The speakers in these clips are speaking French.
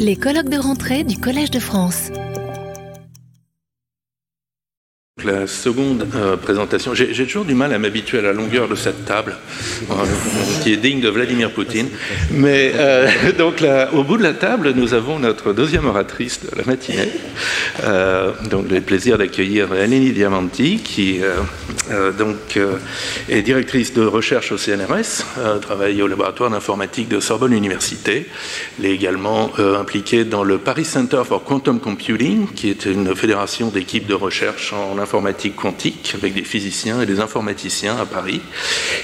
Les colloques de rentrée du Collège de France. La seconde euh, présentation, j'ai toujours du mal à m'habituer à la longueur de cette table, euh, qui est digne de Vladimir Poutine. Mais euh, donc au bout de la table, nous avons notre deuxième oratrice de la matinée. donc le plaisir d'accueillir Eleni Diamanti, qui donc est directrice de recherche au CNRS, travaille au laboratoire d'informatique de Sorbonne Université. Elle est également impliquée dans le Paris Center for Quantum Computing, qui est une fédération d'équipes de recherche en informatique informatique quantique avec des physiciens et des informaticiens à Paris.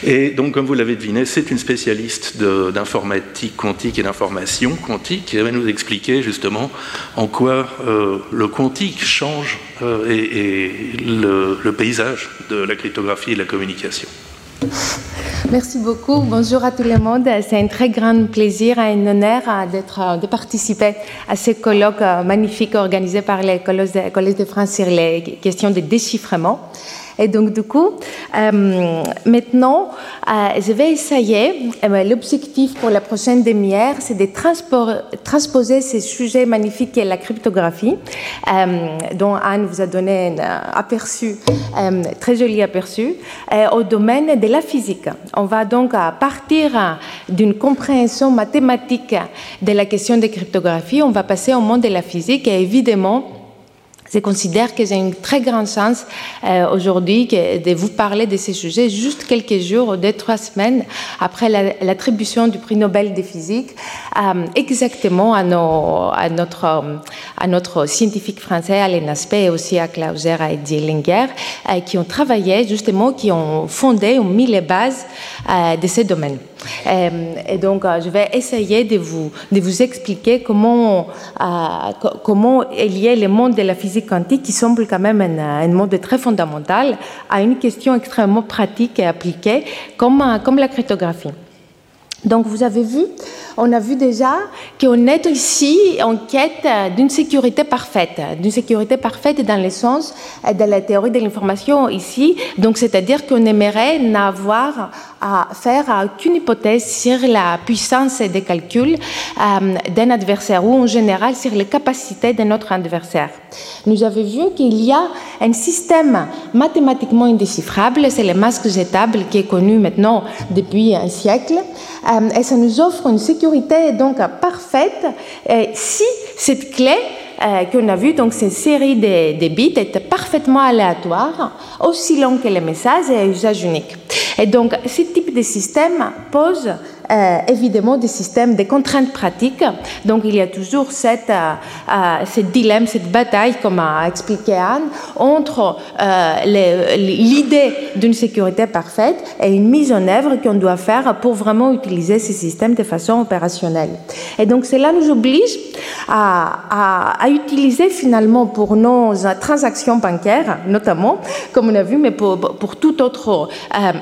Et donc, comme vous l'avez deviné, c'est une spécialiste d'informatique quantique et d'information quantique Elle va nous expliquer justement en quoi euh, le quantique change euh, et, le paysage de la cryptographie et de la communication. Merci beaucoup. Bonjour à tout le monde. C'est un très grand plaisir et un honneur d'être, de participer à ce colloque magnifique organisé par les Collège de France sur les questions de déchiffrement. Et donc, du coup, euh, maintenant, euh, je vais essayer, euh, l'objectif pour la prochaine demi-heure, c'est de transposer ces sujets magnifiques qu'est la cryptographie, dont Anne vous a donné un aperçu, très joli aperçu, au domaine de la physique. On va donc partir d'une compréhension mathématique de la question de cryptographie, on va passer au monde de la physique et évidemment, je considère que j'ai une très grande chance euh, aujourd'hui de vous parler de ces sujets juste quelques jours, deux, trois semaines après l'attribution du prix Nobel de physique, euh, exactement à, nos, à, notre, à notre scientifique français Alain Aspect et aussi à Clauser et Dielinger, euh, qui ont travaillé justement, qui ont fondé, ont mis les bases de ces domaines. Et donc, je vais essayer de vous, de vous expliquer comment, comment est lié le monde de la physique quantique qui semble quand même un, monde très fondamental à une question extrêmement pratique et appliquée comme, comme la cryptographie. Donc vous avez vu, on a vu déjà qu'on est ici en quête d'une sécurité parfaite, d'une sécurité parfaite dans le sens de la théorie de l'information ici. Donc c'est-à-dire qu'on aimerait n'avoir à faire aucune hypothèse sur la puissance des calculs euh, d'un adversaire ou en général sur les capacités de notre adversaire. Nous avons vu qu'il y a un système mathématiquement indéchiffrable, c'est le masque jetable qui est connu maintenant depuis un siècle, euh, et ça nous offre une sécurité donc parfaite si cette clé euh, qu'on a vu, donc cette série de, de, bits est parfaitement aléatoire, aussi long que le message et à usage unique. Et donc, ce type de système pose euh, évidemment des systèmes de contraintes pratiques. Donc il y a toujours cette, euh, euh, ce dilemme, cette bataille, comme a expliqué Anne, entre l'idée d'une sécurité parfaite et une mise en œuvre qu'on doit faire pour vraiment utiliser ces systèmes de façon opérationnelle. Et donc cela nous oblige à, utiliser finalement pour nos transactions bancaires, notamment, comme on a vu, mais pour tout autre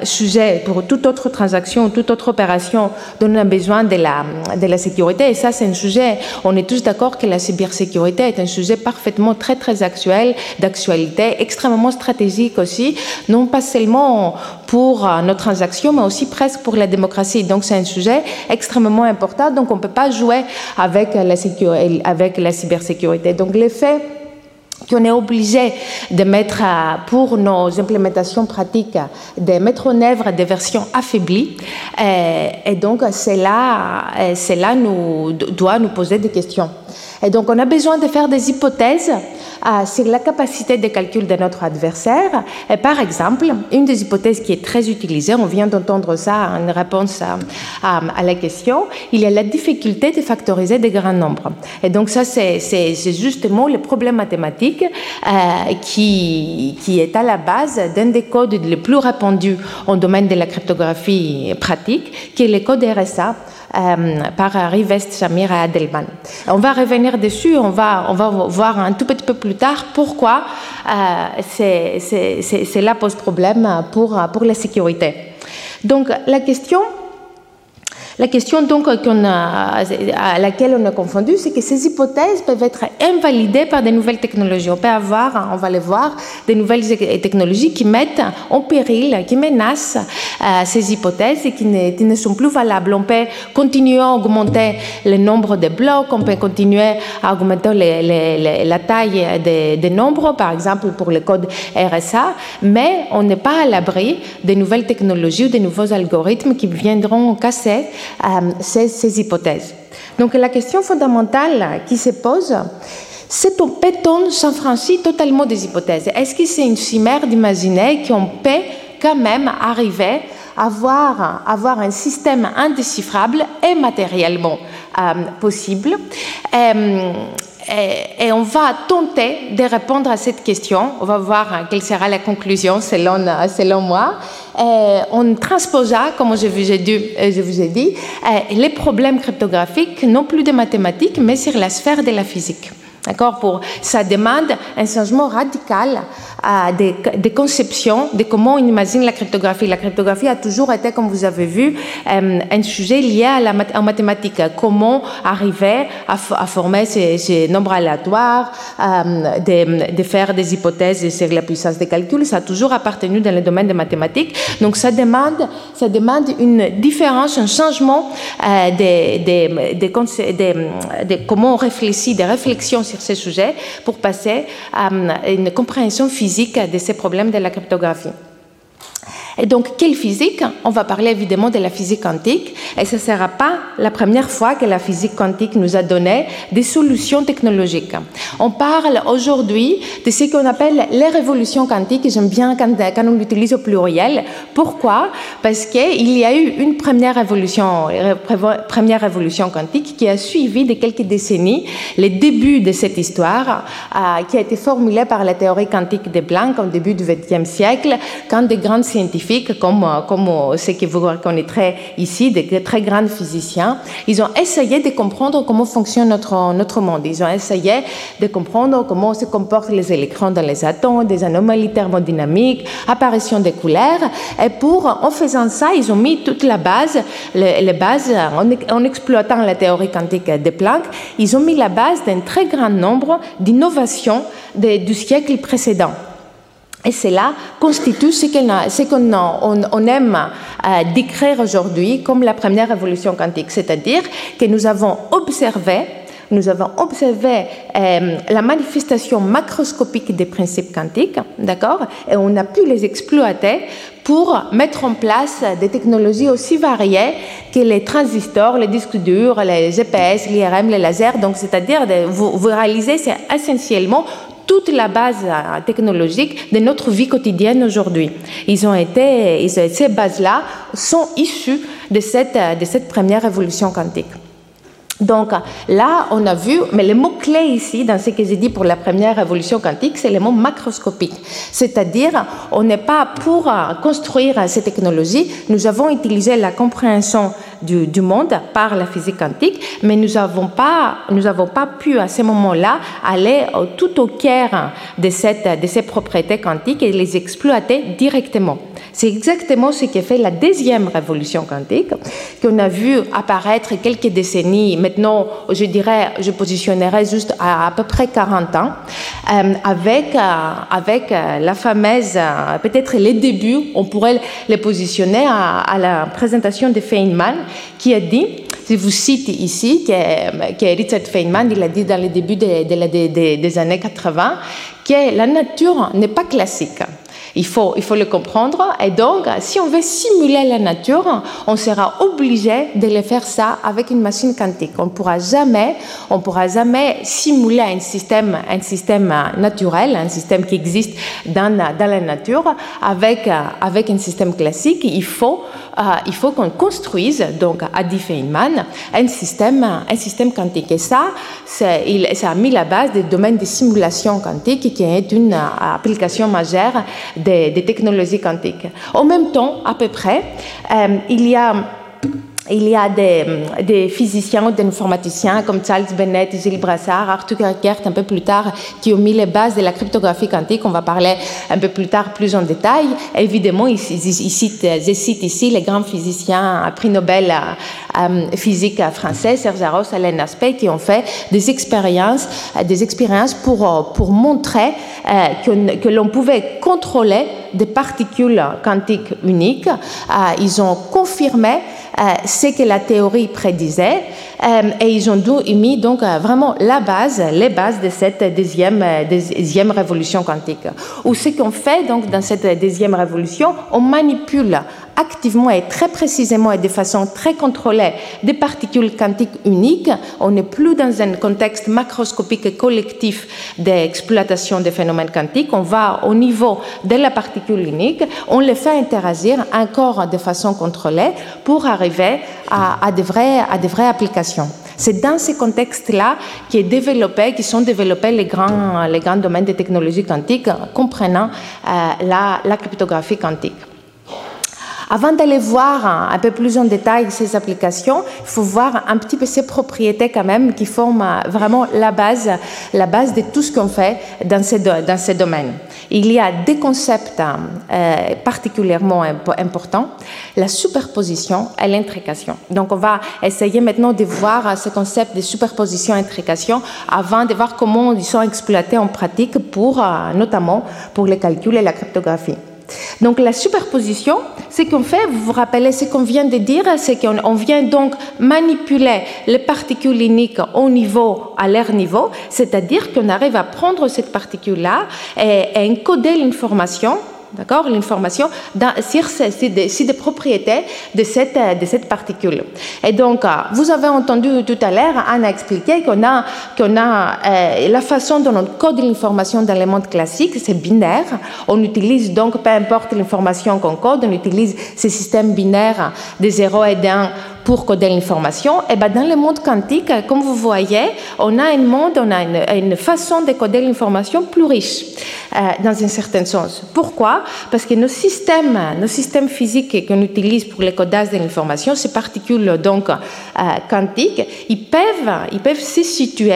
sujet, pour toute autre transaction, toute autre opération dont on a besoin de la, de la sécurité. Et ça, c'est un sujet, on est tous d'accord que la cybersécurité est un sujet parfaitement très, très actuel, d'actualité, extrêmement stratégique aussi, non pas seulement pour euh, nos transactions, mais aussi presque pour la démocratie. Donc, c'est un sujet extrêmement important. Donc, on ne peut pas jouer avec la, avec la cybersécurité. Donc, l'effet qu'on est obligé de mettre pour nos implémentations pratiques, de mettre en œuvre des versions affaiblies. Euh, et, donc, cela, euh, cela nous, doit nous poser des questions. Et donc, on a besoin de faire des hypothèses euh, sur la capacité de calcul de notre adversaire. Et par exemple, une des hypothèses qui est très utilisée, on vient d'entendre ça en réponse à, la question, il y a la difficulté de factoriser des grands nombres. Et donc, ça, c'est justement le problème mathématique euh, qui est à la base d'un des codes les plus répandus en domaine de la cryptographie pratique, qui est le code RSA. Euh, par Rivest, Samir et Adelman. On va revenir dessus, on va, on va voir un tout petit peu plus tard pourquoi euh, cela pose problème pour, pour la sécurité. Donc la question La question donc à laquelle on est confondu, c'est que ces hypothèses peuvent être invalidées par des nouvelles technologies. On peut avoir, on va le voir, des nouvelles technologies qui mettent en péril, qui menacent euh, ces hypothèses et qui ne, sont plus valables. On peut continuer à augmenter le nombre de blocs, on peut continuer à augmenter la taille des, des nombres, par exemple pour le code RSA, mais on n'est pas à l'abri des nouvelles technologies ou des nouveaux algorithmes qui viendront casser euh, ces, hypothèses. Donc la question fondamentale qui se pose, c'est peut-on s'enfranchir totalement des hypothèses? Est-ce que c'est une chimère d'imaginer qu'on peut quand même arriver à avoir, avoir un système indéchiffrable et matériellement euh, possible? Euh, et, on va tenter de répondre à cette question. On va voir quelle sera la conclusion selon, selon moi. On transposa, comme je vous ai dit, ai dit les problèmes cryptographiques non plus de mathématiques, mais sur la sphère de la physique. D'accord? Pour ça demande un changement radical des, des, conceptions de comment on imagine la cryptographie. La cryptographie a toujours été, comme vous avez vu, euh, un sujet lié à la en mathématiques. Comment arriver à, former ces, nombres aléatoires, euh, de, faire des hypothèses sur la puissance des calculs, ça a toujours appartenu dans le domaine des mathématiques. Donc ça demande, ça demande une différence, un changement euh, de, de, comment on réfléchit, des réflexions sur ces sujets pour passer à une compréhension physique de ces problèmes de la cryptographie. Et donc, quelle physique? On va parler évidemment de la physique quantique, et ce ne sera pas la première fois que la physique quantique nous a donné des solutions technologiques. On parle aujourd'hui de ce qu'on appelle les révolutions quantiques, j'aime bien quand, on l'utilise au pluriel. Pourquoi? Parce qu'il y a eu une première révolution, première révolution quantique qui a suivi de quelques décennies le début de cette histoire, euh, qui a été formulée par la théorie quantique de Planck au début du XXe siècle, quand des grands scientifiques comme, comme ce que vous reconnaîtrez ici, des très grands physiciens, ils ont essayé de comprendre comment fonctionne notre, monde. Ils ont essayé de comprendre comment se comportent les électrons dans les atomes, des anomalies thermodynamiques, apparition des couleurs. Et pour, en faisant ça, ils ont mis toute la base, les, en, en, exploitant la théorie quantique de Planck, ils ont mis la base d'un très grand nombre d'innovations du siècle précédent. Et cela constitue ce qu'on on, aime euh, décrire aujourd'hui comme la première révolution quantique, c'est-à-dire que nous avons observé nous avons observé euh, la manifestation macroscopique des principes quantiques, d'accord, et on a pu les exploiter pour mettre en place des technologies aussi variées que les transistors, les disques durs, les GPS, l'IRM, les lasers. Donc, c'est-à-dire, vous, vous réalisez, c'est essentiellement toute la base euh, technologique de notre vie quotidienne aujourd'hui. Ils ont été, ces bases-là sont issues de cette, de cette première révolution quantique. Donc là, on a vu, mais le mot-clé ici, dans ce que j'ai dit pour la première révolution quantique, c'est le mot macroscopique. C'est-à-dire, on n'est pas pour construire ces technologies, nous avons utilisé la compréhension du, monde par la physique quantique, mais nous n'avons pas, pas pu à ce moment-là aller tout au cœur de, cette, de ces propriétés quantiques et les exploiter directement. C'est exactement ce qui fait la deuxième révolution quantique qu'on a vu apparaître quelques décennies. Maintenant, je dirais, je positionnerai juste à à peu près 40 ans, euh, avec, euh, avec euh, la fameuse, peut-être les débuts, on pourrait les positionner à, la présentation de Feynman, qui a dit, je vous cite ici, que, que Richard Feynman, il a dit dans le début des années 80, que la nature n'est pas classique. Il faut, le comprendre. Et donc, si on veut simuler la nature, on sera obligé de le faire ça avec une machine quantique. On ne pourra jamais, simuler un système, naturel, un système qui existe dans, la nature avec, avec un système classique. Il faut, il faut qu'on construise, donc à Feynman, un système, un système quantique. Et ça, ça a mis la base des domaines de simulation quantique qui est une application majeure des, technologies quantiques. En même temps, à peu près, euh, il y a il y a des, des physiciens, des informaticiens comme Charles Bennett, Gilles Brassard, Arthur Eckert un peu plus tard, qui ont mis les bases de la cryptographie quantique. On va parler un peu plus tard plus en détail. Évidemment, ils, citent, je cite ici les grands physiciens à prix Nobel euh, physique français, Serge Arros, Alain Aspect, qui ont fait des expériences, euh, des expériences pour, euh, pour montrer que, que l'on pouvait contrôler des particules quantiques uniques. ils ont confirmé euh, ce que la théorie prédisait euh, et ils ont mis donc euh, vraiment la base, les bases de cette deuxième, deuxième révolution quantique. Ou ce qu'on fait donc dans cette deuxième révolution, on manipule activement et très précisément et de façon très contrôlée des particules quantiques uniques. On n'est plus dans un contexte macroscopique et collectif d'exploitation des phénomènes quantiques. On va au niveau de la particule unique, on les fait interagir encore de façon contrôlée pour arriver à, à, de, vraies, applications. C'est dans ces contextes-là qui sont développés les grands, domaines des technologies quantiques, comprenant euh, la cryptographie quantique. Avant d'aller voir un peu plus en détail ces applications, il faut voir un petit peu ces propriétés quand même qui forment vraiment la base, la base de tout ce qu'on fait dans ces, dans ces domaines. Il y a des concepts euh, particulièrement importants, la superposition et l'intrication. Donc on va essayer maintenant de voir ce concept de superposition et intrication avant de voir comment ils sont exploités en pratique pour, euh, notamment pour les calculs et la cryptographie. Donc la superposition, ce qu'on fait, vous vous rappelez ce qu'on vient de dire, c'est qu'on vient donc manipuler les particules uniques au niveau, à leur niveau, c'est-à-dire qu'on arrive à prendre cette particule-là et, et encoder l'information d'accord, l'information sur, sur, des propriétés de cette, de cette particule. Et donc, euh, vous avez entendu tout à l'heure, Anna expliquer qu'on a, qu'on a euh, la façon dont on code l'information dans le monde classique, c'est binaire. On utilise donc, peu importe l'information qu'on code, on utilise ces systèmes binaires de 0 et 1 pour coder l'information. Et ben dans le monde quantique, comme vous voyez, on a un monde, on a une, façon de coder l'information plus riche, euh, dans un certain sens. Pourquoi? Parce que nos systèmes, nos systèmes physiques qu'on utilise pour le codage de l'information, ces particules donc euh, quantiques, ils peuvent, ils peuvent se situer,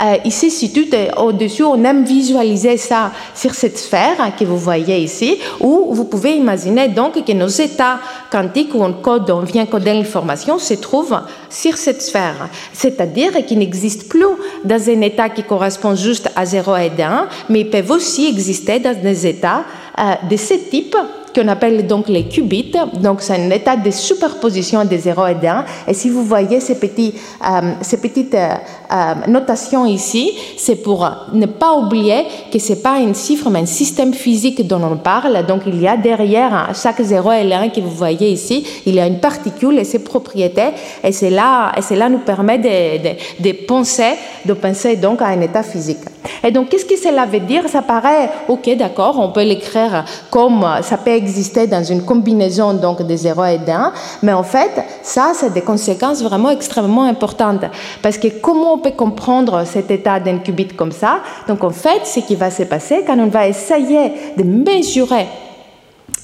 euh, ils se situent au-dessus. On aime visualiser ça sur cette sphère que vous voyez ici, où vous pouvez imaginer donc que nos états quantiques où on code, on vient coder l'information se trouve sur cette sphère, c'est-à-dire qu'il n'existe plus dans un état qui correspond juste à 0 et 1, mais ils peuvent aussi exister dans des états euh, de ce type qu'on appelle donc les qubits. Donc, c'est un état de superposition des 0 et 1. Et si vous voyez ces, petits, euh, ces petites euh, euh, notations ici, c'est pour ne pas oublier que ce n'est pas un chiffre, mais un système physique dont on parle. Donc, il y a derrière chaque 0 et 1 que vous voyez ici, il y a une particule et ses propriétés. Et cela, et cela nous permet de, de, de penser, de penser donc à un état physique. Et donc, qu'est-ce que cela veut dire? Ça paraît, ok, d'accord, on peut l'écrire comme ça peut exister dans une combinaison donc des 0 et 1, mais en fait, ça, c'est des conséquences vraiment extrêmement importantes. Parce que comment on peut comprendre cet état d'un qubit comme ça? Donc, en fait, ce qui va se passer quand on va essayer de mesurer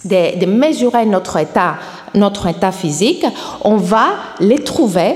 de, de mesurer notre état, notre état physique, on va les trouver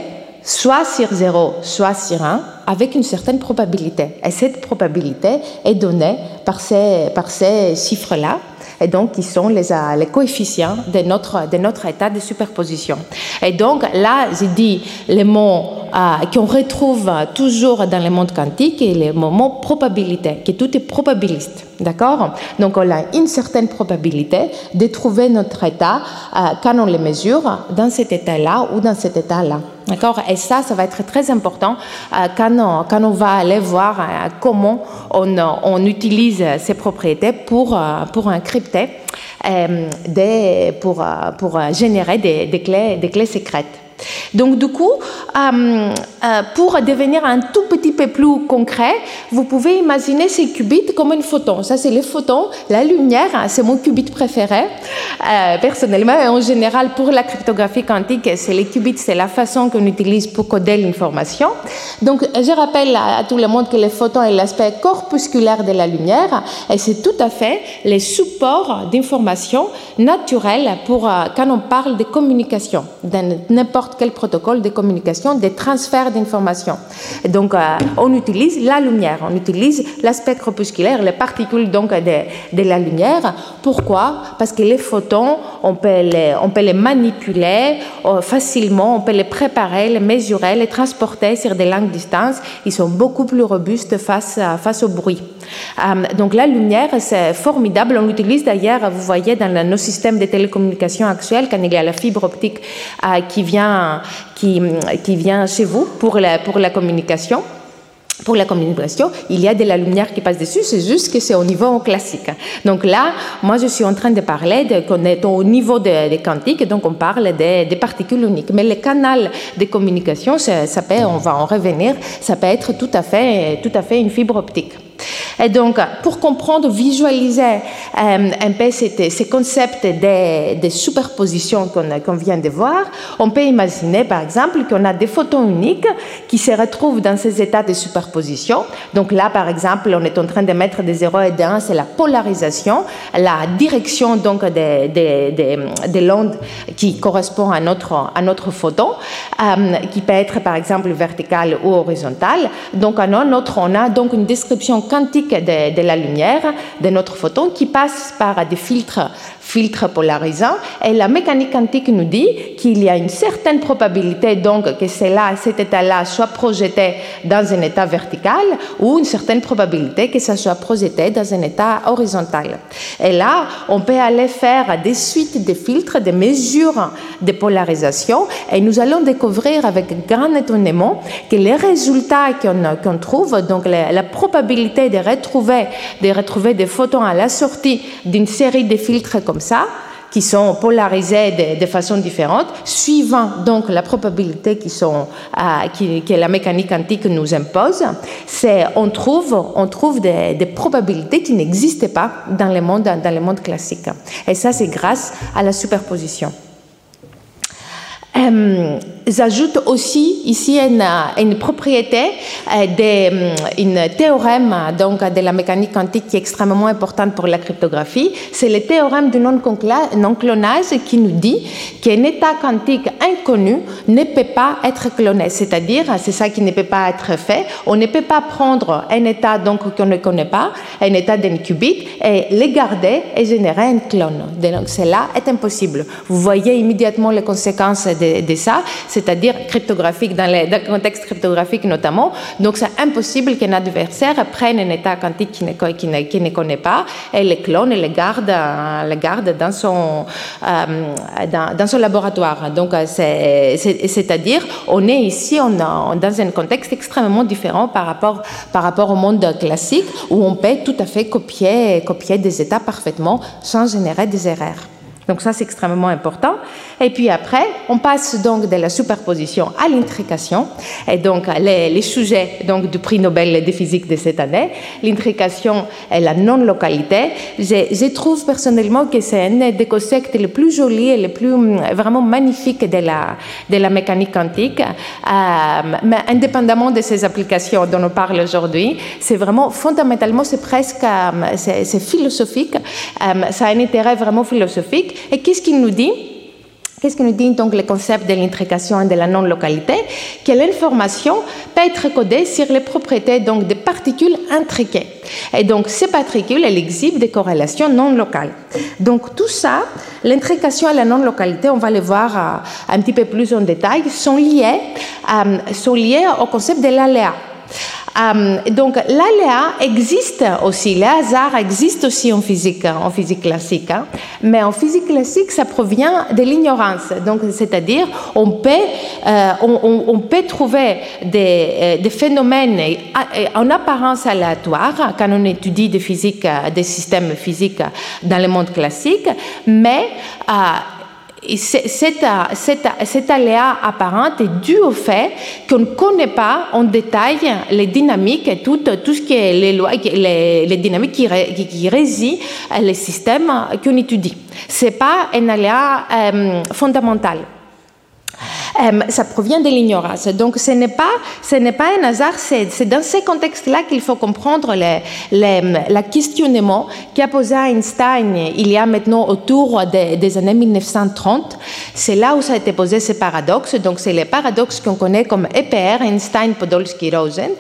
soit sur 0, soit sur 1, avec une certaine probabilité. Et cette probabilité est donnée par ces, par ces chiffres-là et donc qui sont les, euh, les coefficients de notre, de notre état de superposition. Et donc là, j'ai dit les mots euh, qu'on retrouve toujours dans le monde quantique et les mots probabilité, que tout est probabiliste. D'accord? Donc on a une certaine probabilité de trouver notre état euh, quand on le mesure dans cet état-là ou dans cet état-là. D'accord Et ça, ça va être très important euh, quand, on, quand, on, va aller voir euh, comment on, on, utilise ces propriétés pour, euh, pour encrypter, des, pour, pour générer des, des, clés, des clés secrètes. Donc du coup, euh, pour devenir un tout petit peu plus concret, vous pouvez imaginer ces qubits comme une photon. Ça, c'est les photons. La lumière, c'est mon qubit préféré, euh, personnellement. Et en général, pour la cryptographie quantique, c'est les qubits, c'est la façon qu'on utilise pour coder l'information. Donc, je rappelle à, tout le monde que les photons est l'aspect corpusculaire de la lumière et c'est tout à fait les supports d'information naturels pour euh, quand on parle de communication, de n'importe quel protocole de communication, des transferts d'informations. Donc, euh, on utilise la lumière, on utilise l'aspect corpusculaire, les particules donc de, la lumière. Pourquoi? Parce que les photons, on peut les, on peut les manipuler euh, facilement, on peut les préparer, les mesurer, les transporter sur des longues distances. Ils sont beaucoup plus robustes face au bruit. Euh, donc la lumière, c'est formidable. On l'utilise d'ailleurs, vous voyez, dans nos systèmes de télécommunications actuels, quand il y a la fibre optique qui, vient, qui, vient chez vous pour la, pour la communication pour la communication, il y a de la lumière qui passe dessus, c'est juste que c'est au niveau classique. Donc là, moi, je suis en train de parler qu'on est au niveau des de quantiques, donc on parle des, particules uniques. Mais le canal de communication, ça peut, on va en revenir, ça peut être tout à fait, tout à fait une fibre optique. Et donc, pour comprendre, visualiser euh, un peu ces, concepts de, superposition qu'on vient de voir, on peut imaginer, par exemple, qu'on a des photons uniques qui se retrouvent dans ces états de superposition. Donc là, par exemple, on est en train de mettre des 0 et des 1, c'est la polarisation, la direction donc de, l'onde qui correspond à notre, à notre photon, euh, qui peut être, par exemple, verticale ou horizontale. Donc, un autre, on a donc une description quantique de, la lumière de notre photon qui passe par des filtres filtre polarisant. Et la mécanique quantique nous dit qu'il y a une certaine probabilité donc que cela, cet état-là soit projeté dans un état vertical ou une certaine probabilité que ça soit projeté dans un état horizontal. Et là, on peut aller faire des suites de filtres, des mesures de polarisation et nous allons découvrir avec grand étonnement que les résultats qu'on trouve, donc la, la probabilité de de retrouver des photons à la sortie d'une série de filtres comme ça, qui sont polarisés de, façon différente, suivant donc la probabilité qui sont, euh, que la mécanique quantique nous impose, c'est on trouve, on trouve des, des probabilités qui n'existaient pas dans le monde, dans le monde classique. Et ça, c'est grâce à la superposition. Euh, j'ajoute aussi ici une, propriété, euh, de, une théorème donc, de la mécanique quantique qui est extrêmement importante pour la cryptographie. C'est le théorème du non-clonage qui nous dit qu'un état quantique inconnu ne peut pas être cloné. C'est-à-dire, c'est ça qui ne peut pas être fait. On ne peut pas prendre un état qu'on ne connaît pas, un état d'un qubit, et le garder et générer un clone. Cela est impossible. Vous voyez immédiatement les conséquences de de, ça, c'est-à-dire cryptographique, dans, le contexte cryptographique notamment. Donc c'est impossible qu'un adversaire prenne un état quantique qu'il ne, connaît pas et le clone et le garde, le garde dans, son, euh, laboratoire. Donc c'est-à-dire, on est ici dans un contexte extrêmement différent par rapport, au monde classique où on peut tout à fait copier des états parfaitement sans générer des erreurs. Donc ça, c'est extrêmement important. Et puis après, on passe donc de la superposition à l'intrication. Et donc, les, sujets donc, du prix Nobel de physique de cette année, l'intrication et la non-localité, je, trouve personnellement que c'est un des concepts les plus jolis et les plus vraiment magnifiques de la, de la mécanique quantique. Euh, mais indépendamment de ces applications dont on parle aujourd'hui, c'est vraiment fondamentalement, c'est presque, euh, c'est philosophique. Euh, ça a un intérêt vraiment philosophique. Et qu'est-ce qu'il nous dit? Qu'est-ce que nous dit donc le concept de l'intrication et de la non-localité? Que l'information peut être codée sur les propriétés donc des particules intriquées. Et donc ces particules, elles exhibent des corrélations non locales. Donc tout ça, l'intrication et la non-localité, on va le voir euh, un petit peu plus en détail, sont liées, euh, sont liées au concept de l'aléa. Euh, donc l'aléa existe aussi, le hasard existe aussi en physique, en physique classique, hein. mais en physique classique, ça provient de l'ignorance. Donc, c'est-à-dire, on peut, euh, on, peut trouver des, euh, phénomènes en apparence aléatoires quand on étudie des systèmes physiques dans le monde classique, mais cet, aléa apparent est dû au fait qu'on ne connaît pas en détail les dynamiques et tout, tout ce qui est les, lois, les, les dynamiques qui, qui, résident les systèmes qu'on étudie. Ce n'est pas un aléa euh, fondamental. Ça provient de l'ignorance. Donc ce n'est pas, ce un hasard, c'est dans ces contextes-là qu'il faut comprendre le questionnement qui a posé Einstein il y a maintenant autour des, années 1930. C'est là où ça a été posé ce paradoxe. Donc c'est les paradoxes qu'on connaît comme EPR, Einstein, Podolsky, Rosen,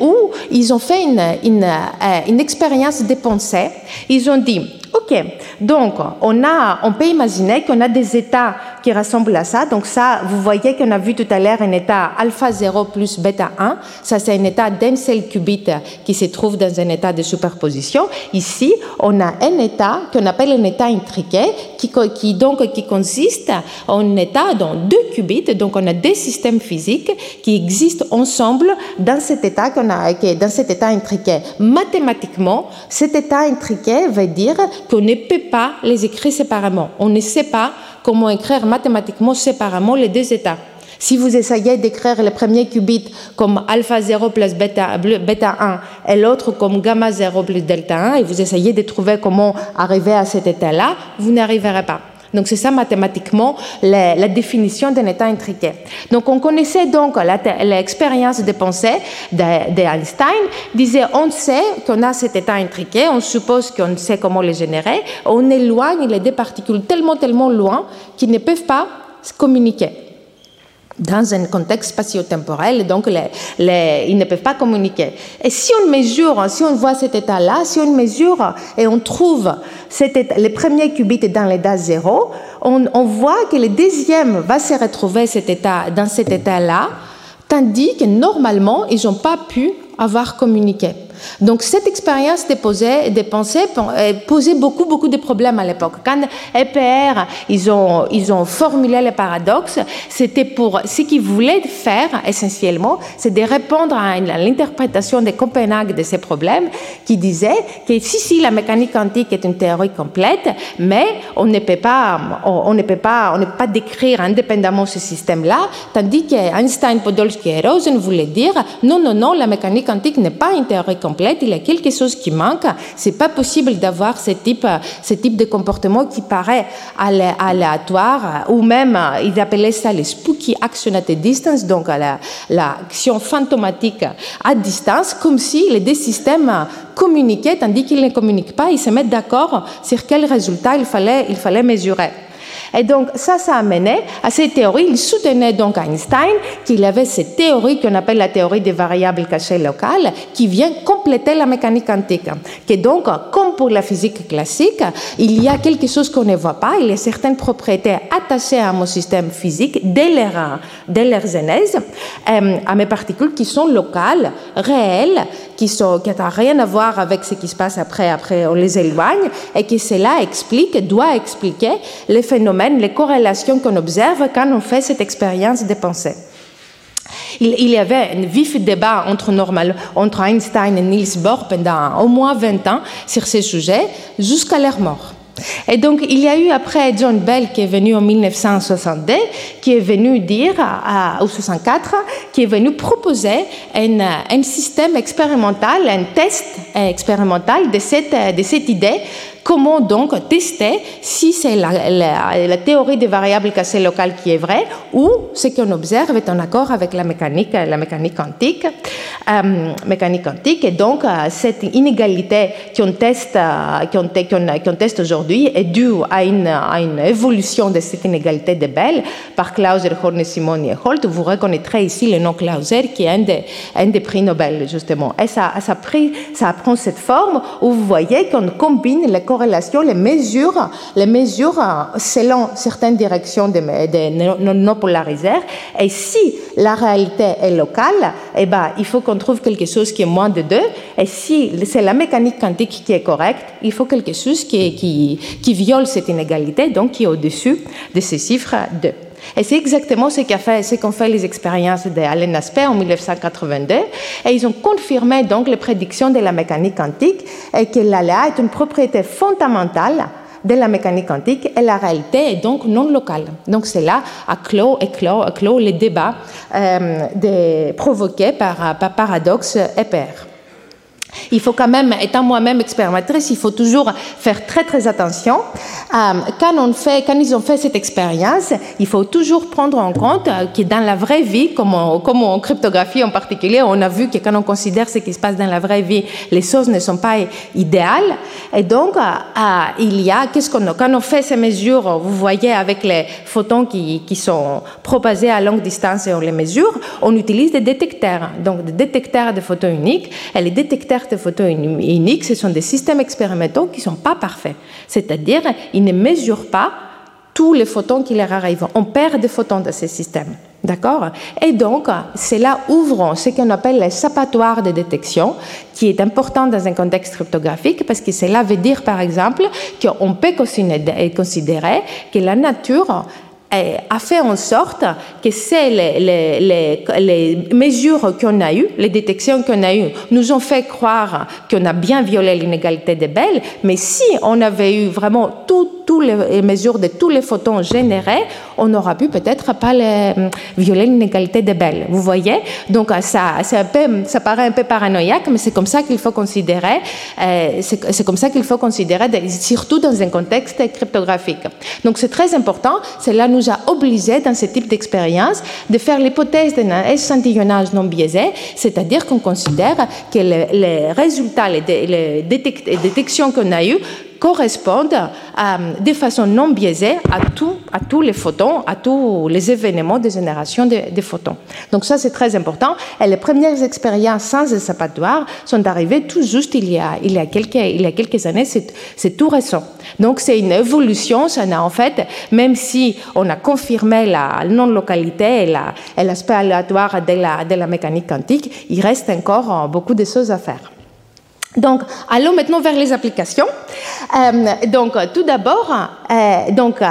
où ils ont fait une, euh, une expérience de pensée. Ils ont dit, OK, donc on, peut imaginer qu'on a des états qui ressemblent à ça. Donc ça, vous voyez qu'on a vu tout à l'heure un état alpha 0 plus bêta 1. Ça, c'est un état d'un seul qubit qui se trouve dans un état de superposition. Ici, on a un état qu'on appelle un état intriqué qui, qui, donc, qui consiste en un état dans deux qubits. Donc on a deux systèmes physiques qui existent ensemble dans cet état qu'on a, dans cet état intriqué. Mathématiquement, cet état intriqué veut dire qu'on ne peut pas les écrire séparément. On ne sait pas comment écrire mathématiquement séparément les deux états. Si vous essayez d'écrire le premier qubit comme alpha 0 plus bêta, bêta 1 et l'autre comme gamma 0 plus delta 1 et vous essayez de trouver comment arriver à cet état-là, vous n'arriverez pas. Donc c'est ça mathématiquement la, définition d'un état intriqué. Donc on connaissait donc l'expérience de pensée d'Einstein, disait on sait qu'on a cet état intriqué, on suppose qu'on sait comment le générer, on éloigne les deux particules tellement tellement loin qu'ils ne peuvent pas communiquer dans un contexte spatio-temporel, donc ils ne peuvent pas communiquer. Et si on mesure, si on voit cet état-là, si on mesure et on trouve cet état, les premiers dans l'état zéro, on, on, voit que le deuxième va se retrouver cet état, dans cet état-là, tandis que normalement, ils n'ont pas pu avoir communiqué. Donc cette expérience de, de pensée euh, posait beaucoup, beaucoup de problèmes à l'époque. Quand EPR, ils ont, ils ont formulé le paradoxe, c'était pour ce qu'ils voulaient faire essentiellement, c'est de répondre à, l'interprétation de Copenhague de ces problèmes qui disait que si, si, la mécanique quantique est une théorie complète, mais on ne peut pas, on, ne peut pas, on ne peut pas décrire indépendamment ce système-là, tandis qu'Einstein, Podolsky et Rosen voulaient dire non, non, non, la mécanique quantique n'est pas une théorie complète, il y a quelque chose qui manque. C'est pas possible d'avoir ce type, ce type de comportement qui paraît aléatoire, ou même, ils appelaient ça les spooky action at a distance, donc l'action fantomatique à distance, comme si les deux systèmes communiquaient, tandis qu'ils ne communiquent pas, ils se mettent d'accord sur quel résultat il fallait, il fallait mesurer. Et donc, ça, ça a mené à ces théories. Il soutenait donc Einstein qu'il avait cette théorie qu'on appelle la théorie des variables cachées locales, qui vient compléter la mécanique quantique. Que donc, comme pour la physique classique, il y a quelque chose qu'on ne voit pas, il y a certaines propriétés attachées à mon système physique dès leur, dès leur genèse, euh, à mes particules qui sont locales, réelles, qui n'ont qui rien à voir avec ce qui se passe après, après on les éloigne, et que cela explique, doit expliquer les phénomènes, les corrélations qu'on observe quand on fait cette expérience de pensée. Il, il, y avait un vif débat entre, normal, entre Einstein et Niels Bohr pendant au moins 20 ans sur ces sujets, jusqu'à leur mort. Et donc, il y a eu après John Bell qui est venu en 1962, qui est venu dire, à, au 64, qui est venu proposer un, système expérimental, un test expérimental de cette idée Comment donc tester si c'est la, théorie des variables cassées locales qui est vraie ou ce qu'on observe est en accord avec la mécanique, la mécanique quantique. Euh, mécanique quantique. Et donc, euh, cette inégalité qu'on teste, euh, teste aujourd'hui est due à une, évolution de cette inégalité de Bell par Clauser, Horne, Simoni et Holt. Vous reconnaîtrez ici le nom Clauser qui est un des, prix Nobel, justement. Et ça, ça prend cette forme où vous voyez qu'on combine les les mesures, les mesures selon certaines directions de, de non polarisées. Et si la réalité est locale, eh ben, il faut qu'on trouve quelque chose qui est moins de 2. Et si c'est la mécanique quantique qui est correcte, il faut quelque chose qui, qui, qui viole cette inégalité, donc qui est au-dessus de ces chiffres 2. Et c'est exactement ce qu'ont fait, ce fait les expériences d'Alain Aspect en 1982. Et ils ont confirmé donc les prédictions de la mécanique quantique et que l'aléa est une propriété fondamentale de la mécanique quantique et la réalité est donc non locale. Donc c'est là à clos et clos, clos les débats euh, provoqués par, par paradoxe et pair. Il faut quand même, étant moi-même expérimentatrice, il faut toujours faire très très attention. Euh, quand, on fait, quand ils ont fait cette expérience, il faut toujours prendre en compte que dans la vraie vie, comme, en cryptographie en particulier, on a vu que quand on considère ce qui se passe dans la vraie vie, les choses ne sont pas idéales. Et donc, euh, euh, il y a, qu'est-ce qu'on quand on fait ces mesures, vous voyez avec les photons qui, qui sont propagés à longue distance et on les mesure, on utilise des détecteurs, donc des détecteurs de photons uniques. Et les détecteurs de photos uniques, ce sont des systèmes expérimentaux qui ne sont pas parfaits. C'est-à-dire, ils ne mesurent pas tous les photons qui leur arrivent. On perd des photons de ces systèmes. D'accord? Et donc, cela ouvre ce qu'on appelle les sapatoires de détection, qui est important dans un contexte cryptographique, parce que cela veut dire, par exemple, qu'on peut considérer que la nature a fait en sorte que c'est les, mesures qu'on a eues, les détections qu'on a eues, nous ont fait croire qu'on a bien violé l'inégalité des belles, mais si on avait eu vraiment toutes les mesures de tous les photons générés, on n'aura pu peut-être pas les, violer l'inégalité des belles. Vous voyez? Donc ça, un peu, ça paraît un peu paranoïaque, mais c'est comme ça qu'il faut considérer, euh, c'est comme ça qu'il faut considérer, surtout dans un contexte cryptographique. Donc c'est très important, c'est là a obligés, dans ce type d'expérience, de faire l'hypothèse d'un échantillonnage non biaisé, c'est-à-dire qu'on considère que les, résultats, les, détections qu'on a eues correspondent euh, de façon non biaisée à, tous les photons, à tous les événements de génération de, photons. Donc ça, c'est très important. Et les premières expériences sans échappatoire sont arrivées tout juste il y a, quelques, années, c'est tout récent. Donc c'est une évolution, ça en fait, même si on a confirmé la non-localité et l'aspect aléatoire de la, de la mécanique quantique, il reste encore beaucoup de choses à faire. Donc, allons maintenant vers les applications. Euh, donc, tout d'abord, euh, donc, euh,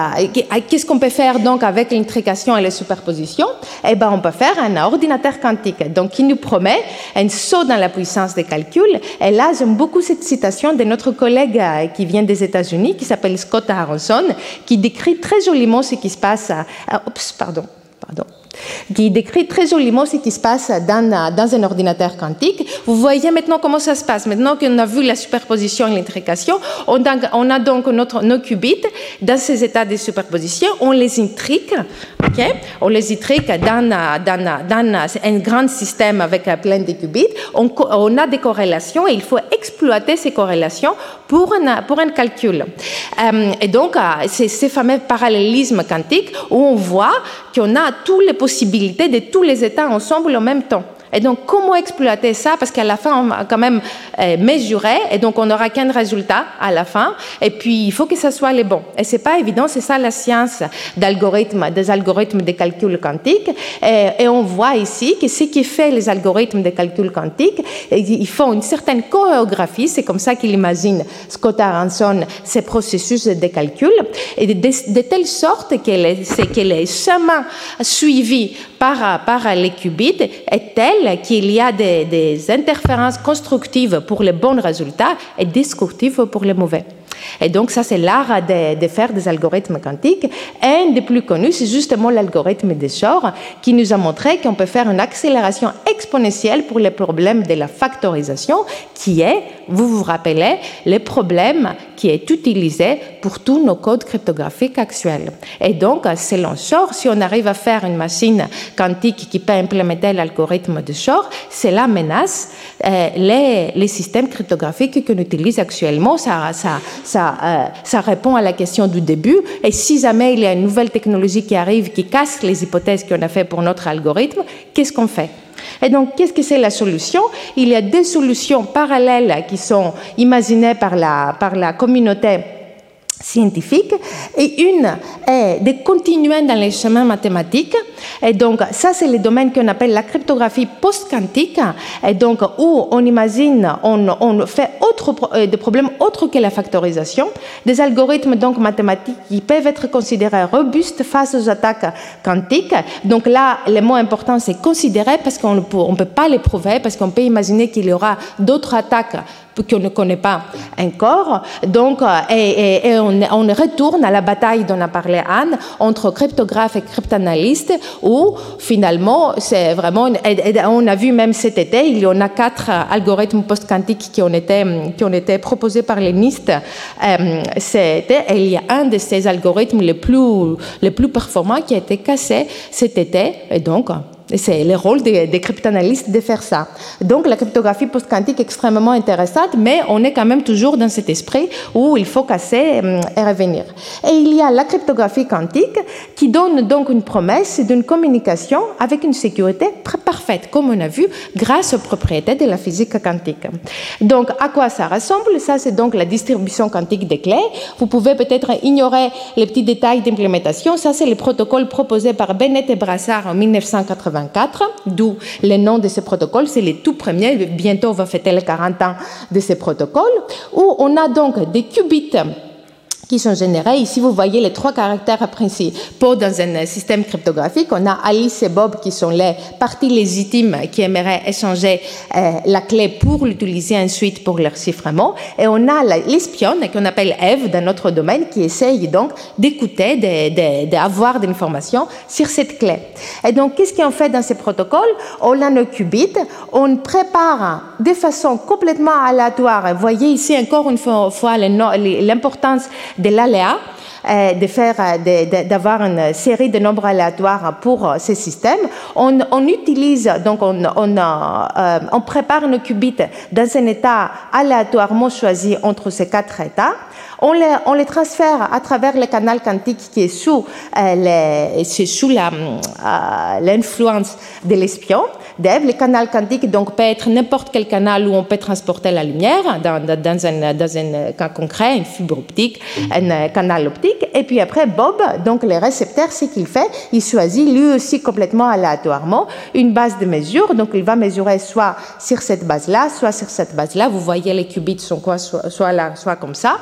qu'est-ce qu'on peut faire donc avec l'intrication et les superpositions? Eh ben, on peut faire un ordinateur quantique, donc qui nous promet un saut dans la puissance des calculs. Et là, j'aime beaucoup cette citation de notre collègue qui vient des États-Unis, qui s'appelle Scott Aronson, qui décrit très joliment ce qui se passe. oups, pardon, pardon qui décrit très joliment ce qui se passe dans, dans, un ordinateur quantique. Vous voyez maintenant comment ça se passe. Maintenant qu'on a vu la superposition et l'intrication, on, a donc notre, nos qubits dans ces états de superposition, on les intrigue, ok? On les intrigue dans, dans, dans, un grand système avec plein de qubits, on, on, a des corrélations et il faut exploiter ces corrélations pour un, pour un calcul. Euh, et donc, euh, c'est ce fameux parallélisme quantique où on voit qu'on a tous les possibilités de tous les états ensemble en même temps. Et donc, comment exploiter ça? Parce qu'à la fin, on va quand même euh, mesurer, et donc on n'aura qu'un résultat à la fin. Et puis, il faut que ça soit les bons. Et c'est pas évident, c'est ça la science d'algorithmes, des algorithmes de calcul quantique. Et, on voit ici que ce qui fait les algorithmes de calcul quantique, ils font une certaine chorégraphie. C'est comme ça qu'il imagine Scott Aronson ces processus de calcul, et de, telle sorte que les, que les chemins suivis par, par les qubits est tel qu'il y a des, interférences constructives pour les bons résultats et destructives pour les mauvais. Et donc ça, c'est l'art de, faire des algorithmes quantiques. Un des plus connus, c'est justement l'algorithme de Shor, qui nous a montré qu'on peut faire une accélération exponentielle pour les problèmes de la factorisation, qui est, vous vous rappelez, le problème qui est utilisé pour tous nos codes cryptographiques actuels. Et donc, selon Shor, si on arrive à faire une machine quantique qui peut implémenter l'algorithme de Shor, cela menace euh, les, systèmes cryptographiques qu'on utilise actuellement. Ça, ça, euh, ça répond à la question du début. Et si jamais il y a une nouvelle technologie qui arrive, qui casse les hypothèses qu'on a faites pour notre algorithme, qu'est-ce qu'on fait? Et donc, qu'est-ce que c'est la solution? Il y a deux solutions parallèles qui sont imaginées par la, par la communauté scientifique. Et une est de continuer dans les chemins mathématiques. Et donc ça c'est le domaine qu'on appelle la cryptographie post-quantique. Et donc où on imagine on, on fait autre, euh, des problèmes autres que la factorisation. Des algorithmes donc mathématiques qui peuvent être considérés robustes face aux attaques quantiques. Donc là le mot important c'est considérer parce qu'on ne peut pas les prouver parce qu'on peut imaginer qu'il y aura d'autres attaques qu'on ne connaît pas encore. Donc, et, et, on, on, retourne à la bataille dont a parlé Anne entre cryptographes et cryptanalystes, où finalement, c'est vraiment, on a vu même cet été, il y en a quatre algorithmes post-quantiques qui ont été, qui ont été proposés par les NIST. Euh, c'était, il y a un de ces algorithmes les plus, les plus performants qui a été cassé cet été, et donc c'est le rôle des, cryptanalystes de faire ça. Donc la cryptographie post-quantique est extrêmement intéressante, mais on est quand même toujours dans cet esprit où il faut casser hum, et revenir. Et il y a la cryptographie quantique qui donne donc une promesse d'une communication avec une sécurité parfaite, comme on a vu, grâce aux propriétés de la physique quantique. Donc à quoi ça ressemble? Ça, c'est donc la distribution quantique des clés. Vous pouvez peut-être ignorer les petits détails d'implémentation. Ça, c'est le protocole proposé par Bennett et Brassard en 1980 d'où le nom de ce protocole, c'est le tout premier, bientôt on va fêter les 40 ans de ce protocole, où on a donc des qubits qui sont générés. Ici, vous voyez les trois caractères principaux dans un système cryptographique. On a Alice et Bob qui sont les parties légitimes qui aimeraient échanger euh, la clé pour l'utiliser ensuite pour leur chiffrement. Et on a l'espionne qu'on appelle Eve dans notre domaine qui essaye donc d'écouter, d'avoir de, l'information sur cette clé. Et donc, qu'est-ce qu'on fait dans ces protocoles? On a nos qubits, on prépare de façon complètement aléatoire. Vous voyez ici encore une fois l'importance de l'aléa, euh, de faire, euh, d'avoir une série de nombres aléatoires pour euh, ces systèmes. On, utilise, donc on, prépare nos qubits dans un état aléatoirement choisi entre ces quatre états. On les, on les, transfère à travers le canal quantique qui est sous l'influence de l'espion. Le canal quantique donc, peut être n'importe quel canal où on peut transporter la lumière dans, dans, un, dans un cas concret, une fibre optique, un canal optique. Et puis après, Bob, donc le récepteur, ce qu'il fait, il choisit lui aussi complètement aléatoirement une base de mesure. Donc il va mesurer soit sur cette base-là, soit sur cette base-là. Vous voyez les qubits sont quoi, soit, là, soit comme ça.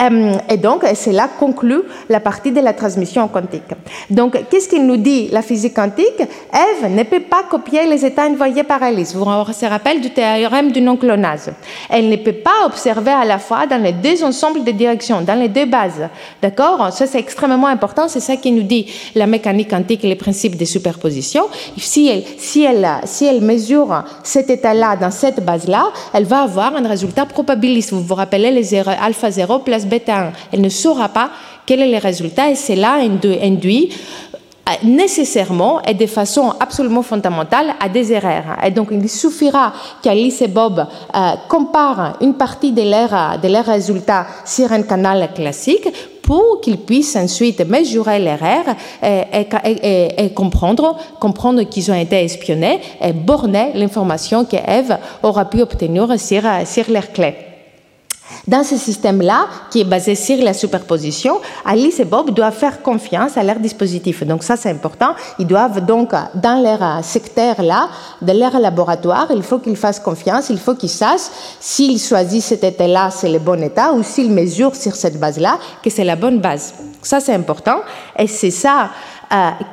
Euh, et donc, c'est là conclut la partie de la transmission quantique. Donc, qu'est-ce qu'il nous dit la physique quantique? Eve ne peut pas copier les états envoyés par Alice. Vous vous rappelez du théorème du non-clonage. Elle ne peut pas observer à la fois dans les deux ensembles de directions, dans les deux bases. D'accord? Ça, c'est extrêmement important. C'est ça qui nous dit la mécanique quantique et les principes de superposition. Si elle, si elle, si elle mesure cet état-là dans cette base-là, elle va avoir un résultat probabiliste. Vous vous rappelez les alpha 0 plus bêta 1. Elle ne saura pas quel est le résultat et cela induit euh, nécessairement et de façon absolument fondamentale à des erreurs. Et donc, il suffira qu'Alice et Bob euh, comparent une partie de leurs de résultats sur un canal classique pour qu'ils puissent ensuite mesurer l'erreur et, et, et, comprendre, comprendre qu'ils ont été espionnés et borner l'information qu'Eve aura pu obtenir sur, sur leurs clés. Dans ce système-là, qui est basé sur la superposition, Alice et Bob doivent faire confiance à leur dispositif. Donc ça, c'est important. Ils doivent donc, dans leur secteur-là, de leur laboratoire, il faut qu'ils fassent confiance, il faut qu'ils sachent s'ils choisissent cet état-là, c'est le bon état, ou s'ils mesurent sur cette base-là, que c'est la bonne base. Ça, c'est important. Et c'est ça euh,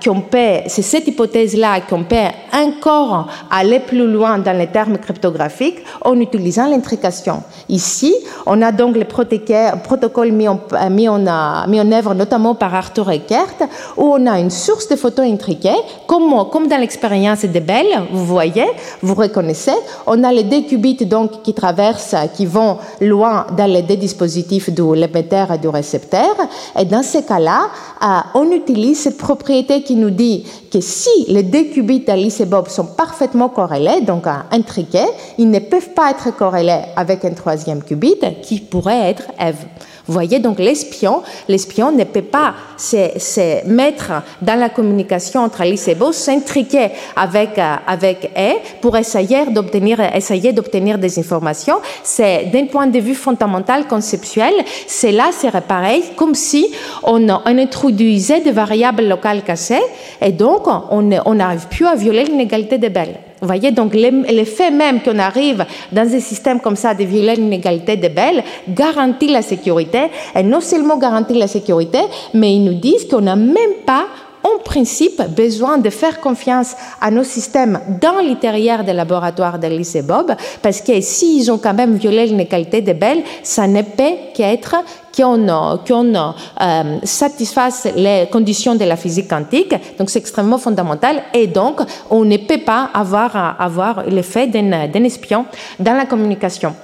qu'on peut, c'est cette hypothèse-là qu'on peut encore aller plus loin dans les termes cryptographiques en utilisant l'intrication. Ici, on a donc les protocoles mis en, mis, en, œuvre notamment par Arthur Eckert, où on a une source de photos intriquées, comme, dans l'expérience de Bell, vous voyez, vous reconnaissez. On a les deux qubits donc qui traversent, qui vont loin dans les deux dispositifs de l'émetteur et du récepteur. Et dans ces cas-là, euh, on utilise cette propriété qui nous dit que si les deux qubits d'Alice et Bob sont parfaitement corrélés, donc intriqués, ils ne peuvent pas être corrélés avec un troisième qubit qui pourrait être Eve. Vous voyez, donc l'espion, l'espion ne peut pas se, mettre dans la communication entre Alice et Bob, s'intriquer avec, euh, avec E pour essayer d'obtenir, essayer d'obtenir des informations. C'est d'un point de vue fondamental, conceptuel, cela serait pareil, comme si on, on introduisait des variables locales cassées et donc on n'arrive plus à violer l'inégalité de Bell. Vous voyez, donc le fait même qu'on arrive dans un système comme ça de violer l'inégalité de Bell garantit la sécurité, et non seulement garantit la sécurité, mais ils nous disent qu'on n'a même pas en principe besoin de faire confiance à nos systèmes dans l'intérieur des laboratoires de lycée Bob, parce que s'ils ont quand même violé l'inégalité de Bell, ça ne peut qu'être qu'on euh, satisfasse les conditions de la physique quantique. Donc c'est extrêmement fondamental. Et donc on ne peut pas avoir, avoir l'effet d'un espion dans la communication.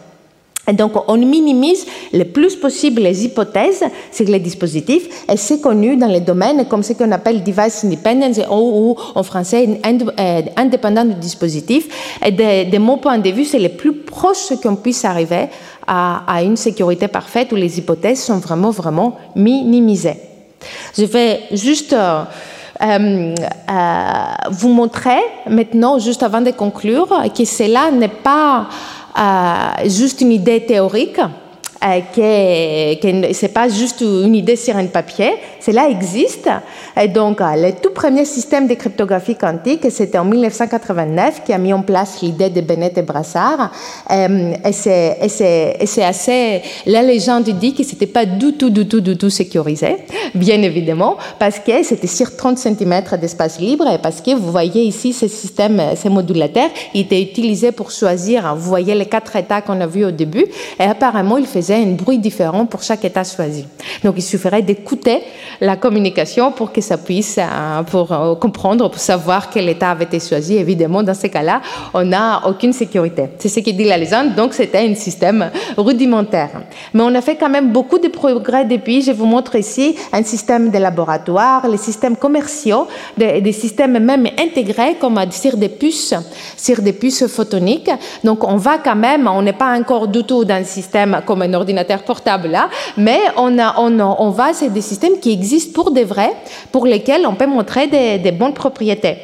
Et donc, on minimise le plus possible les hypothèses sur les dispositifs, et c'est connu dans les domaines comme ce qu'on appelle device independence ou, en français euh, indépendant du dispositif. Et de, mon point de vue, c'est le plus proche qu'on puisse arriver à, une sécurité parfaite où les hypothèses sont vraiment, vraiment minimisées. Je vais juste euh, euh, vous montrer maintenant, juste avant de conclure, que cela n'est pas juste une idée théorique, euh, que, ce n'est pas juste une idée sur un papier, cela existe. Et donc, euh, le tout premier système de cryptographie quantique, c'était en 1989 qui a mis en place l'idée de Bennett et Brassard. Euh, et c'est assez. La légende dit que c'était pas du tout, du tout, du tout sécurisé, bien évidemment, parce que c'était sur 30 cm d'espace libre et parce que vous voyez ici ce système, ces modulateurs, il était utilisé pour choisir. Vous voyez les quatre états qu'on a vus au début, et apparemment, il faisait un bruit différent pour chaque état choisi. Donc il suffirait d'écouter la communication pour que ça puisse euh, pour euh, comprendre, pour savoir quel état avait été choisi. Évidemment, dans ces cas-là, on n'a aucune sécurité. C'est ce qui dit la légende. Donc c'était un système rudimentaire. Mais on a fait quand même beaucoup de progrès depuis. Je vous montre ici un système de laboratoire, les systèmes commerciaux, des, des systèmes même intégrés comme sur des puces, sur des puces photoniques. Donc on va quand même, on n'est pas encore du tout dans un système comme un ordinateur portable là, mais on, a, on, va, c'est des systèmes qui existent pour des vrais, pour lesquels on peut montrer des, bonnes propriétés.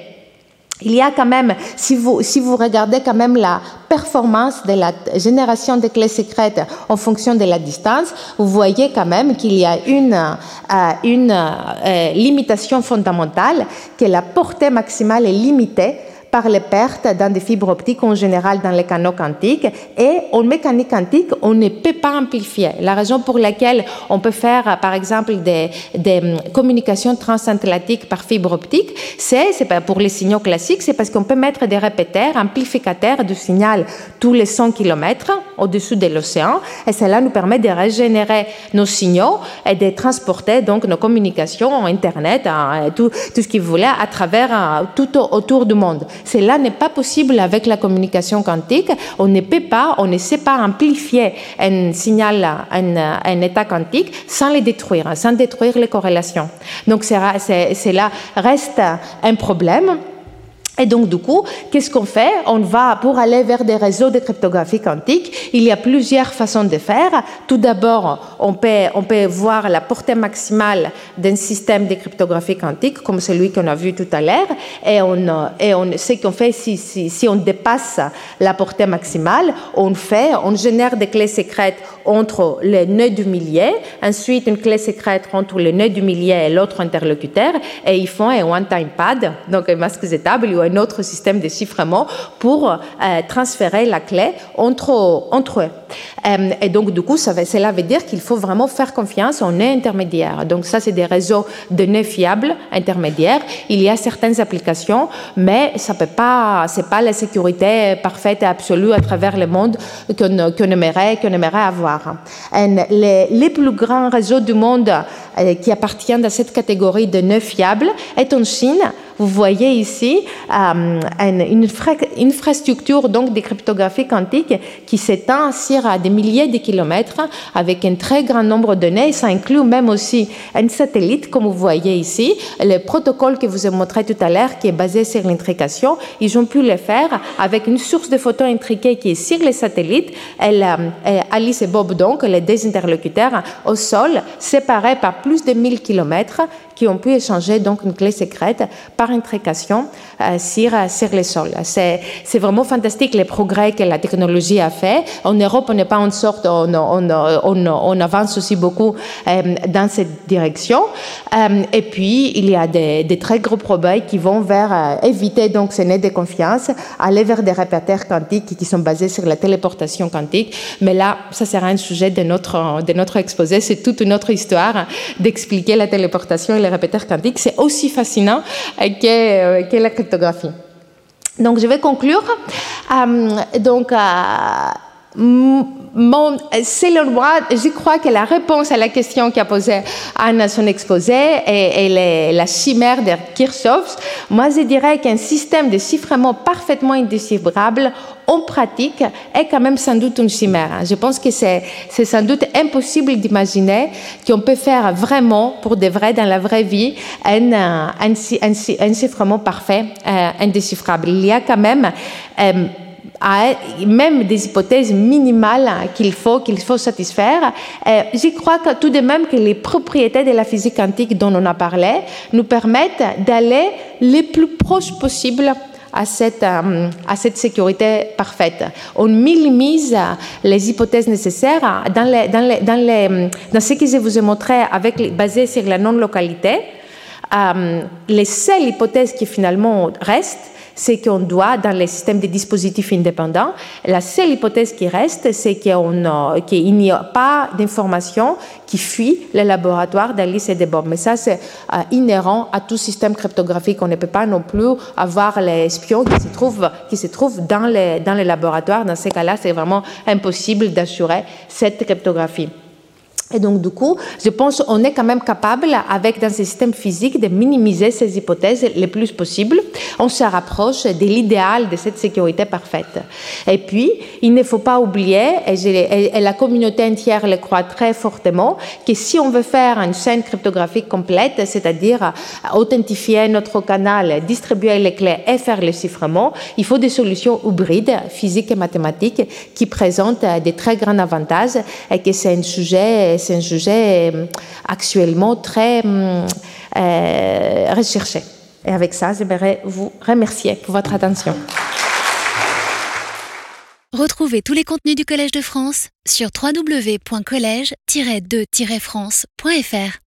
Il y a quand même, si vous, si vous regardez quand même la performance de la génération de clés secrètes en fonction de la distance, vous voyez quand même qu'il y a une, euh, une euh, limitation fondamentale, que la portée maximale est limitée par les pertes dans des fibres optiques en général dans les canaux quantiques. Et en mécanique quantique, on ne peut pas amplifier. La raison pour laquelle on peut faire, par exemple, des, hum, communications transatlantiques par fibre optique, c'est, c'est pour les signaux classiques, c'est parce qu'on peut mettre des répéteurs, amplificateurs de signal tous les 100 km au-dessus de l'océan. Et cela nous permet de régénérer nos signaux et de transporter donc nos communications, Internet, tout, tout ce qu'il voulait à travers euh, tout autour du monde. Cela n'est pas possible avec la communication quantique. On ne peut pas, on ne sait pas amplifier un signal, un, état quantique sans le détruire, sans détruire les corrélations. Donc cela reste un problème. Et donc, du coup, qu'est-ce qu'on fait? On va, pour aller vers des réseaux de cryptographie quantique, il y a plusieurs façons de faire. Tout d'abord, on peut, on peut voir la portée maximale d'un système de cryptographie quantique, comme celui qu'on a vu tout à l'heure, et on, et on, ce qu'on fait, si, si, si, on dépasse la portée maximale, on fait, on génère des clés secrètes entre les nœuds du millier, ensuite une clé secrète entre le nœud du millier et l'autre interlocuteur, et ils font un one-time pad, donc un masque étable ou un autre système de chiffrement pour euh, transférer la clé entre, entre eux. Euh, et donc, du coup, ça, cela veut dire qu'il faut vraiment faire confiance aux nœuds intermédiaires. Donc, ça, c'est des réseaux de nœuds fiables intermédiaires. Il y a certaines applications, mais ça peut pas, c'est pas la sécurité parfaite et absolue à travers le monde qu'on aimerait, qu'on aimerait avoir. les, les, plus grands réseaux du monde euh, qui appartiennent à cette catégorie de nœuds fiables est en Chine vous voyez ici euh, une, infrastructure donc de cryptographie quantique qui s'étend sur des milliers de kilomètres avec un très grand nombre de données. Ça inclut même aussi un satellite, comme vous voyez ici. Le protocole que vous ai montré tout à l'heure, qui est basé sur l'intrication, ils ont pu le faire avec une source de photos intriquées qui est sur les satellites. Elle, euh, Alice et Bob, donc, les deux interlocuteurs au sol, séparés par plus de 1000 kilomètres, qui ont pu échanger donc une clé secrète par intrication euh, sur, euh, sur les sols. C'est, vraiment fantastique les progrès que la technologie a fait. En Europe, on n'est pas en sorte, on, on, on, avance aussi beaucoup euh, dans cette direction. et puis, il y a des, très gros progrès qui vont vers éviter donc ces nez de confiance, aller vers des répéteurs quantiques qui sont basés sur la téléportation quantique. Mais là, ça sera un sujet de notre, de notre exposé. C'est toute une autre histoire d'expliquer la téléportation et les répéteurs quantiques, c'est aussi fascinant que, que, la cryptographie. Donc, je vais conclure. donc, mon, selon moi, je crois que la réponse à la question qu'a posée Anne à son exposé est, la chimère de Kirchhoff. Moi, je dirais qu'un système de chiffrement parfaitement indéchiffrable en pratique est quand même sans doute une chimère. Je pense que c'est sans doute impossible d'imaginer qu'on peut faire vraiment, pour de vrai, dans la vraie vie, un, chiffrement parfait, euh, indéchiffrable. Il y a quand même... Euh, même des hypothèses minimales qu'il faut, qu'il faut satisfaire. Euh, je crois que tout de même que les propriétés de la physique quantique dont on a parlé nous permettent d'aller le plus proche possible à cette, euh, à cette sécurité parfaite. On minimise les hypothèses nécessaires dans, ce que je vous ai montré basé sur la non-localité. Euh, les seules hypothèses qui finalement restent, c'est qu'on doit, dans les systèmes de dispositifs indépendants, la seule hypothèse qui reste, c'est qu'il n'y a pas d'informations qui fuient le laboratoire d'Alice et de Bob. Mais ça, c'est euh, inhérent à tout système cryptographique. On ne peut pas non plus avoir les espions qui se trouvent, dans, les, dans les laboratoires. Dans ces cas-là, c'est vraiment impossible d'assurer cette cryptographie. Et donc, du coup, je pense qu'on est quand même capable, avec dans ces systèmes physiques, de minimiser ces hypothèses le plus possible. On se rapproche de l'idéal de cette sécurité parfaite. Et puis, il ne faut pas oublier, et, la communauté entière le croit très fortement, que si on veut faire une chaîne cryptographique complète, c'est-à-dire authentifier notre canal, distribuer les clés et faire le chiffrement, il faut des solutions hybrides, physiques et mathématiques, qui présentent des très grands avantages et que c'est un sujet c'est un sujet euh, actuellement très euh, euh, recherché. Et avec ça, j'aimerais vous remercier pour votre attention. Retrouvez tous les contenus du Collège de France sur www.colège-2-france.fr.